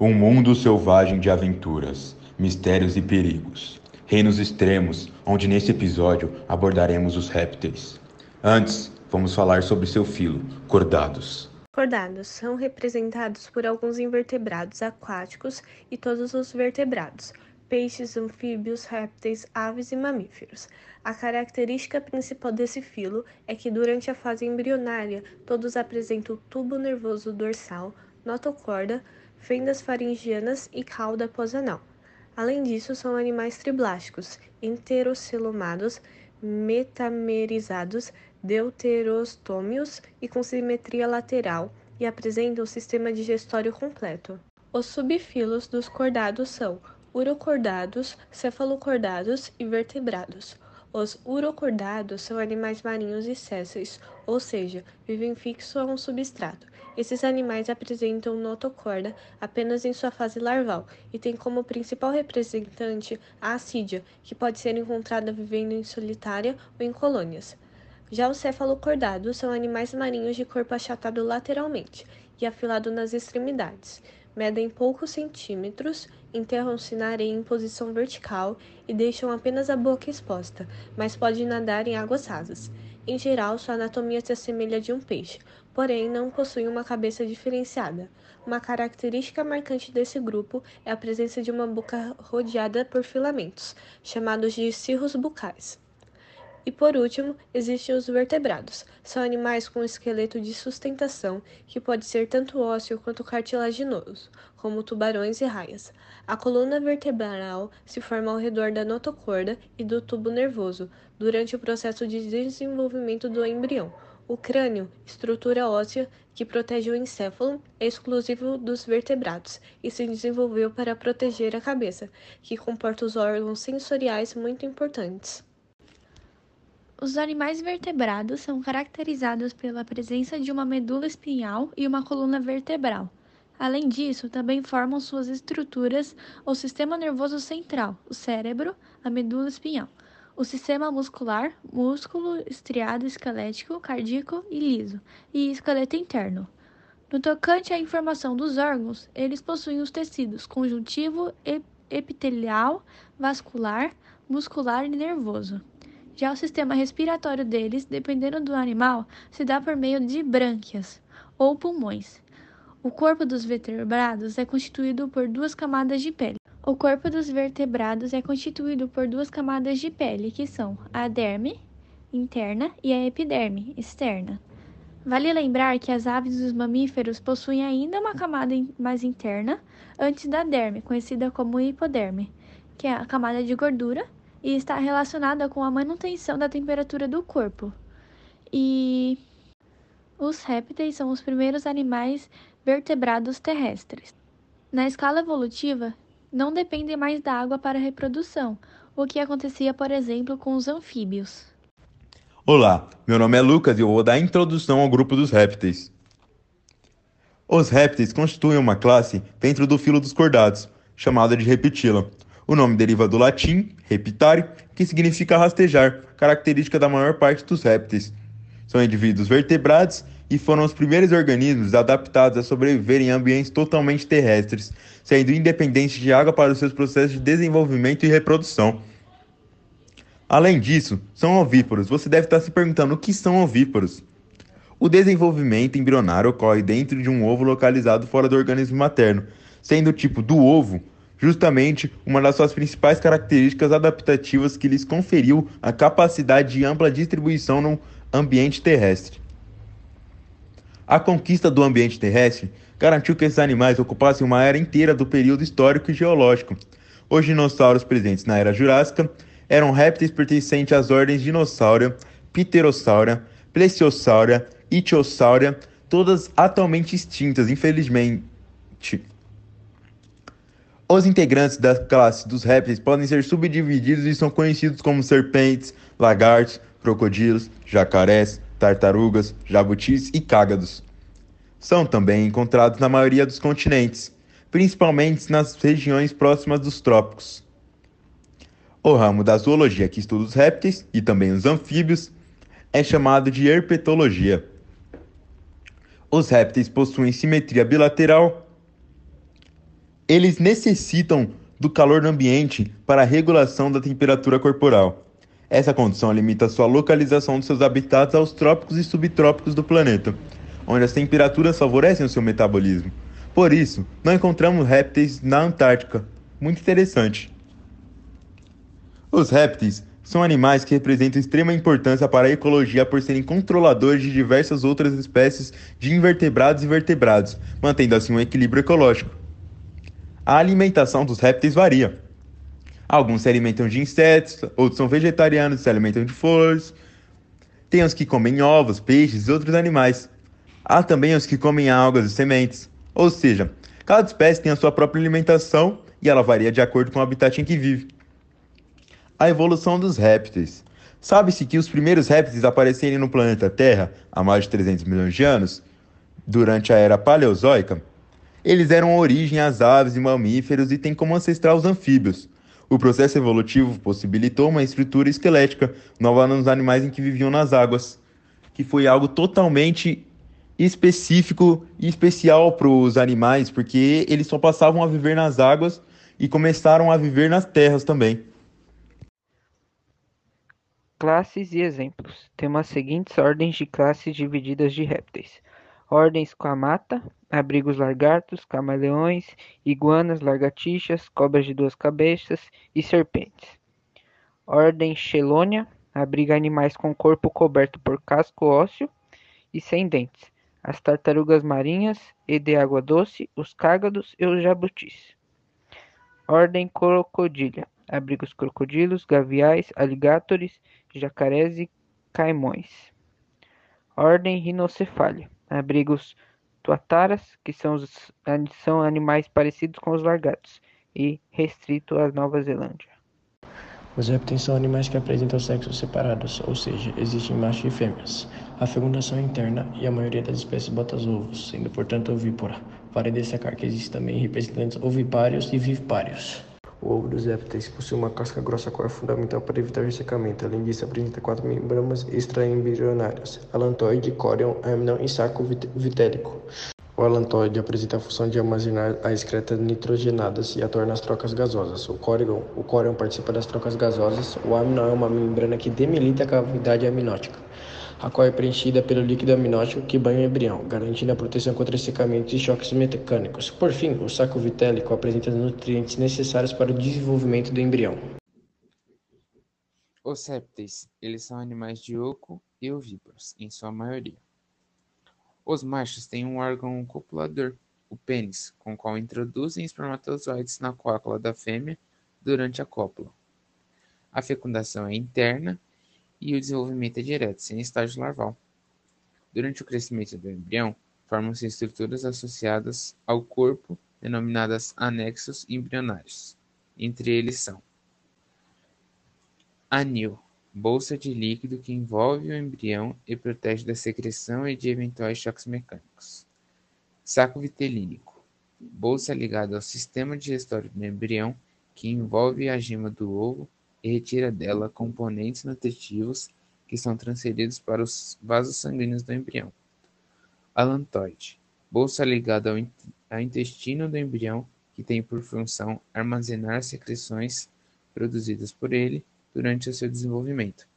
Um mundo selvagem de aventuras, mistérios e perigos. Reinos extremos, onde nesse episódio abordaremos os répteis. Antes, vamos falar sobre seu filo, cordados. Cordados são representados por alguns invertebrados aquáticos e todos os vertebrados, peixes, anfíbios, répteis, aves e mamíferos. A característica principal desse filo é que durante a fase embrionária todos apresentam tubo nervoso dorsal, notocorda, fendas faringianas e cauda posanal. Além disso, são animais triblásticos, enterocelomados, metamerizados, deuterostômios e com simetria lateral e apresentam um sistema digestório completo. Os subfilos dos cordados são urocordados, cefalocordados e vertebrados. Os urocordados são animais marinhos e sésseis, ou seja, vivem fixo a um substrato. Esses animais apresentam notocorda apenas em sua fase larval e têm como principal representante a assídia, que pode ser encontrada vivendo em solitária ou em colônias. Já os cefalocordados são animais marinhos de corpo achatado lateralmente e afilado nas extremidades medem poucos centímetros, enterram-se na areia em posição vertical e deixam apenas a boca exposta, mas podem nadar em águas rasas. Em geral, sua anatomia se assemelha de um peixe, porém não possuem uma cabeça diferenciada. Uma característica marcante desse grupo é a presença de uma boca rodeada por filamentos, chamados de cirros bucais. E por último, existem os vertebrados. São animais com esqueleto de sustentação que pode ser tanto ósseo quanto cartilaginoso, como tubarões e raias. A coluna vertebral se forma ao redor da notocorda e do tubo nervoso durante o processo de desenvolvimento do embrião. O crânio, estrutura óssea que protege o encéfalo, é exclusivo dos vertebrados e se desenvolveu para proteger a cabeça, que comporta os órgãos sensoriais muito importantes. Os animais vertebrados são caracterizados pela presença de uma medula espinhal e uma coluna vertebral. Além disso, também formam suas estruturas o sistema nervoso central, o cérebro, a medula espinhal, o sistema muscular, músculo estriado esquelético, cardíaco e liso, e esqueleto interno. No tocante à informação dos órgãos, eles possuem os tecidos conjuntivo, epitelial, vascular, muscular e nervoso. Já o sistema respiratório deles, dependendo do animal, se dá por meio de brânquias ou pulmões. O corpo dos vertebrados é constituído por duas camadas de pele. O corpo dos vertebrados é constituído por duas camadas de pele, que são a derme interna e a epiderme externa. Vale lembrar que as aves e os mamíferos possuem ainda uma camada mais interna antes da derme, conhecida como hipoderme, que é a camada de gordura e está relacionada com a manutenção da temperatura do corpo. E os répteis são os primeiros animais vertebrados terrestres. Na escala evolutiva, não dependem mais da água para reprodução, o que acontecia, por exemplo, com os anfíbios. Olá, meu nome é Lucas e eu vou dar introdução ao grupo dos répteis. Os répteis constituem uma classe dentro do filo dos cordados, chamada de Reptila. O nome deriva do latim reptare, que significa rastejar, característica da maior parte dos répteis. São indivíduos vertebrados e foram os primeiros organismos adaptados a sobreviver em ambientes totalmente terrestres, sendo independentes de água para os seus processos de desenvolvimento e reprodução. Além disso, são ovíparos. Você deve estar se perguntando o que são ovíparos. O desenvolvimento embrionário ocorre dentro de um ovo localizado fora do organismo materno, sendo o tipo do ovo justamente uma das suas principais características adaptativas que lhes conferiu a capacidade de ampla distribuição no ambiente terrestre. A conquista do ambiente terrestre garantiu que esses animais ocupassem uma era inteira do período histórico e geológico. Os dinossauros presentes na era Jurássica eram répteis pertencentes às ordens Dinossauro, Pterosaura, Plesiosaura, Ichthyosaura, todas atualmente extintas, infelizmente. Os integrantes da classe dos répteis podem ser subdivididos e são conhecidos como serpentes, lagartos, crocodilos, jacarés, tartarugas, jabutis e cágados. São também encontrados na maioria dos continentes, principalmente nas regiões próximas dos trópicos. O ramo da zoologia que estuda os répteis e também os anfíbios é chamado de herpetologia. Os répteis possuem simetria bilateral Eles necessitam do calor do ambiente para a regulação da temperatura corporal. Essa condição limita sua localização dos seus habitats aos trópicos e subtrópicos do planeta, onde as temperaturas favorecem o seu metabolismo. Por isso, não encontramos répteis na Antártica. Muito interessante. Os répteis são animais que representam extrema importância para a ecologia por serem controladores de diversas outras espécies de invertebrados e vertebrados, mantendo assim um equilíbrio ecológico. A alimentação dos répteis varia. Alguns se alimentam de insetos, outros são vegetarianos e se alimentam de flores. Tem os que comem ovos, peixes e outros animais. Há também os que comem algas e sementes. Ou seja, cada espécie tem a sua própria alimentação e ela varia de acordo com o habitat em que vive. A evolução dos répteis. Sabe-se que os primeiros répteis aparecerem no planeta Terra há mais de 300 milhões de anos, durante a era Paleozoica. Eles deram origem às aves e mamíferos e têm como ancestral os anfíbios. O processo evolutivo possibilitou uma estrutura esquelética nova nos animais em que viviam nas águas, que foi algo totalmente específico e especial para os animais, porque eles só passavam a viver nas águas e começaram a viver nas terras também. Classes e exemplos. Temos as seguintes ordens de classes divididas de répteis. Ordem Squamata, abriga os lagartos, camaleões, iguanas, lagartixas, cobras de duas cabeças e serpentes. Ordem Chelonia, abriga animais com corpo coberto por casco ósseo e sem dentes, as tartarugas marinhas e de água doce, os cágados e os jabutis. Ordem Crocodilha, abriga os crocodilos, gaviais, aligátores jacarés e caimões. Ordem Rinocefalia. Abriga os tuataras, que são, os, são animais parecidos com os lagartos, e restrito à Nova Zelândia. Os répteis são animais que apresentam sexos separados, ou seja, existem machos e fêmeas. A fecundação é interna e a maioria das espécies bota os ovos, sendo portanto ovípora. Vale destacar que existem também representantes ovipários e vivíparos. O ovo dos répteis possui uma casca grossa qual é fundamental para evitar ressecamento. Além disso, apresenta quatro membranas extraembrionárias: alantoide, córion, amnion e saco vitélico. O alantoide apresenta a função de armazenar as excretas nitrogenadas e atuar nas trocas gasosas. O córion, o córion participa das trocas gasosas. O amnion é uma membrana que demilita a cavidade amniótica a qual é preenchida pelo líquido amniótico que banha o embrião, garantindo a proteção contra secamentos e choques mecânicos. Por fim, o saco vitélico apresenta os nutrientes necessários para o desenvolvimento do embrião. Os répteis, eles são animais de oco e ovíparos, em sua maioria. Os machos têm um órgão copulador, o pênis, com o qual introduzem espermatozoides na cócula da fêmea durante a cópula. A fecundação é interna e o desenvolvimento é direto, sem estágio larval. Durante o crescimento do embrião, formam-se estruturas associadas ao corpo, denominadas anexos embrionários. Entre eles são anil, bolsa de líquido que envolve o embrião e protege da secreção e de eventuais choques mecânicos. Saco vitelínico, bolsa ligada ao sistema digestório do embrião que envolve a gema do ovo e retira dela componentes nutritivos que são transferidos para os vasos sanguíneos do embrião. Alantoide, bolsa ligada ao intestino do embrião que tem por função armazenar secreções produzidas por ele durante o seu desenvolvimento.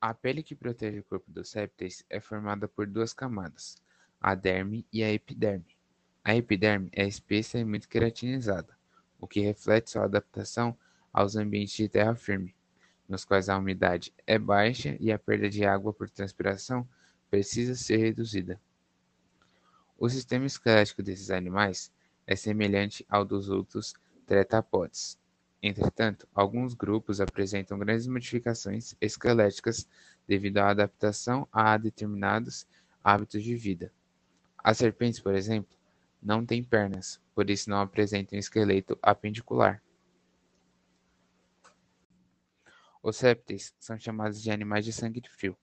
A pele que protege o corpo dos répteis é formada por duas camadas, a derme e a epiderme. A epiderme é espessa e muito queratinizada, o que reflete sua adaptação aos ambientes de terra firme, nos quais a umidade é baixa e a perda de água por transpiração precisa ser reduzida. O sistema esquelético desses animais é semelhante ao dos outros tretapodes. Entretanto, alguns grupos apresentam grandes modificações esqueléticas devido à adaptação a determinados hábitos de vida. As serpentes, por exemplo, não têm pernas, por isso não apresentam esqueleto apendicular. Os répteis são chamados de animais de sangue frio,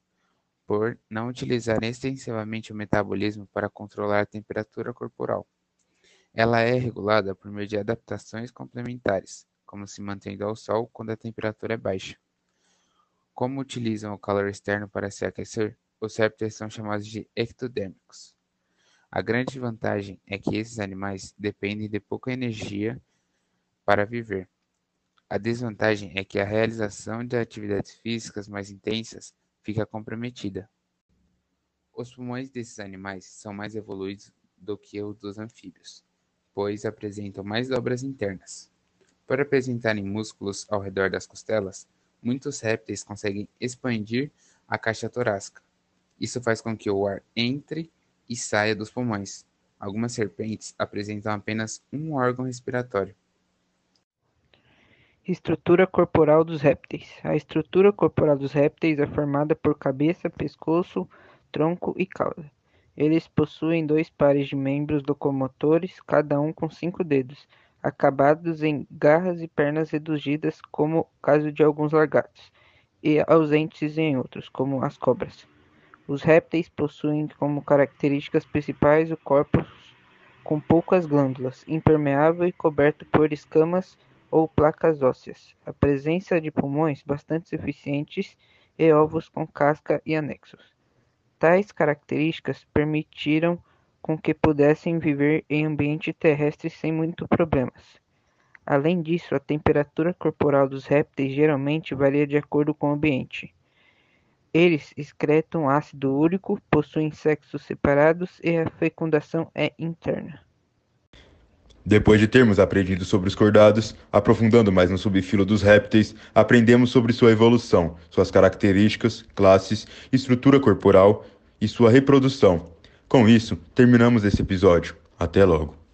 por não utilizarem extensivamente o metabolismo para controlar a temperatura corporal. Ela é regulada por meio de adaptações complementares, como se mantendo ao sol quando a temperatura é baixa. Como utilizam o calor externo para se aquecer, os répteis são chamados de ectodérmicos. A grande vantagem é que esses animais dependem de pouca energia para viver. A desvantagem é que a realização de atividades físicas mais intensas fica comprometida. Os pulmões desses animais são mais evoluídos do que os dos anfíbios, pois apresentam mais dobras internas. Por apresentarem músculos ao redor das costelas, muitos répteis conseguem expandir a caixa torácica. Isso faz com que o ar entre e saia dos pulmões. Algumas serpentes apresentam apenas um órgão respiratório. Estrutura corporal dos répteis. A estrutura corporal dos répteis é formada por cabeça, pescoço, tronco e cauda. Eles possuem dois pares de membros locomotores, cada um com cinco dedos, acabados em garras e pernas reduzidas, como o caso de alguns lagartos, e ausentes em outros, como as cobras. Os répteis possuem como características principais o corpo com poucas glândulas, impermeável e coberto por escamas ou placas ósseas, a presença de pulmões bastante suficientes e ovos com casca e anexos. Tais características permitiram com que pudessem viver em ambiente terrestre sem muitos problemas. Além disso, a temperatura corporal dos répteis geralmente varia de acordo com o ambiente. Eles excretam ácido úrico, possuem sexos separados e a fecundação é interna. Depois de termos aprendido sobre os cordados, aprofundando mais no subfilo dos répteis, aprendemos sobre sua evolução, suas características, classes, estrutura corporal e sua reprodução. Com isso, terminamos esse episódio. Até logo.